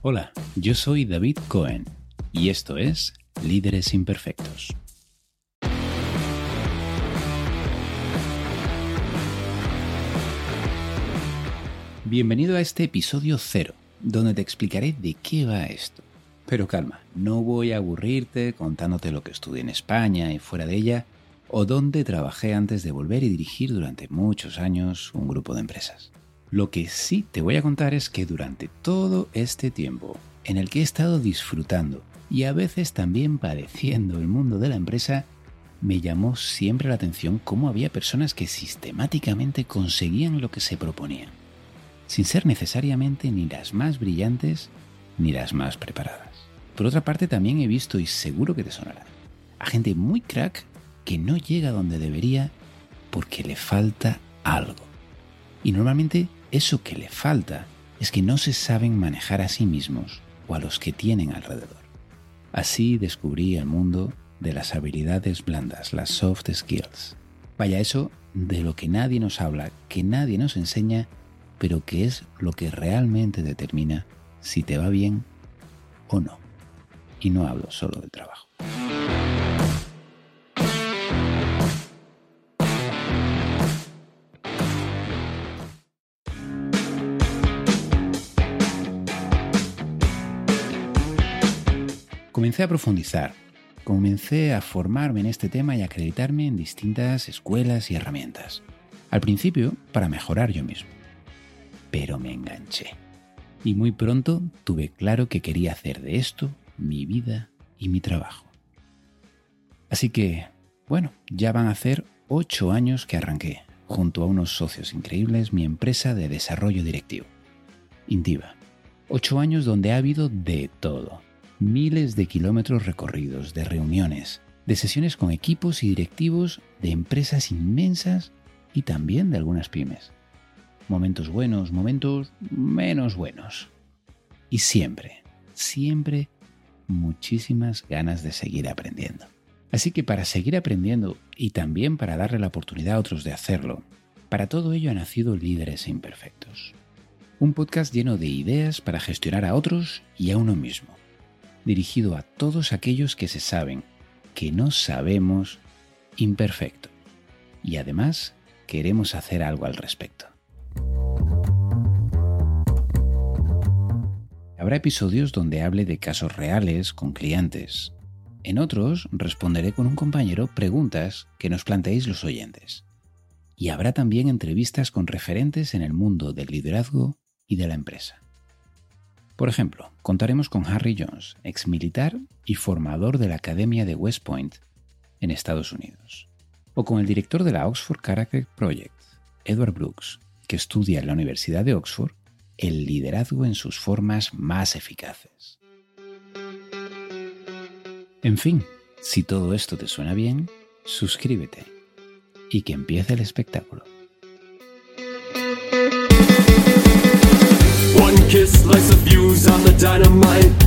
Hola, yo soy David Cohen y esto es Líderes Imperfectos. Bienvenido a este episodio cero, donde te explicaré de qué va esto. Pero calma, no voy a aburrirte contándote lo que estudié en España y fuera de ella, o dónde trabajé antes de volver y dirigir durante muchos años un grupo de empresas. Lo que sí te voy a contar es que durante todo este tiempo en el que he estado disfrutando y a veces también padeciendo el mundo de la empresa, me llamó siempre la atención cómo había personas que sistemáticamente conseguían lo que se proponían, sin ser necesariamente ni las más brillantes ni las más preparadas. Por otra parte, también he visto, y seguro que te sonará, a gente muy crack que no llega donde debería porque le falta algo. Y normalmente eso que le falta es que no se saben manejar a sí mismos o a los que tienen alrededor. Así descubrí el mundo de las habilidades blandas, las soft skills. Vaya, eso de lo que nadie nos habla, que nadie nos enseña, pero que es lo que realmente determina si te va bien o no. Y no hablo solo del trabajo. Comencé a profundizar, comencé a formarme en este tema y acreditarme en distintas escuelas y herramientas. Al principio, para mejorar yo mismo. Pero me enganché. Y muy pronto tuve claro que quería hacer de esto mi vida y mi trabajo. Así que, bueno, ya van a hacer ocho años que arranqué, junto a unos socios increíbles, mi empresa de desarrollo directivo, Intiva. Ocho años donde ha habido de todo miles de kilómetros recorridos, de reuniones, de sesiones con equipos y directivos de empresas inmensas y también de algunas pymes. Momentos buenos, momentos menos buenos. Y siempre, siempre muchísimas ganas de seguir aprendiendo. Así que para seguir aprendiendo y también para darle la oportunidad a otros de hacerlo, para todo ello ha nacido Líderes Imperfectos. Un podcast lleno de ideas para gestionar a otros y a uno mismo dirigido a todos aquellos que se saben, que no sabemos, imperfecto. Y además queremos hacer algo al respecto. Habrá episodios donde hable de casos reales con clientes. En otros responderé con un compañero preguntas que nos planteéis los oyentes. Y habrá también entrevistas con referentes en el mundo del liderazgo y de la empresa. Por ejemplo, contaremos con Harry Jones, ex militar y formador de la Academia de West Point en Estados Unidos. O con el director de la Oxford Character Project, Edward Brooks, que estudia en la Universidad de Oxford el liderazgo en sus formas más eficaces. En fin, si todo esto te suena bien, suscríbete y que empiece el espectáculo. Kiss slice of fuse on the dynamite.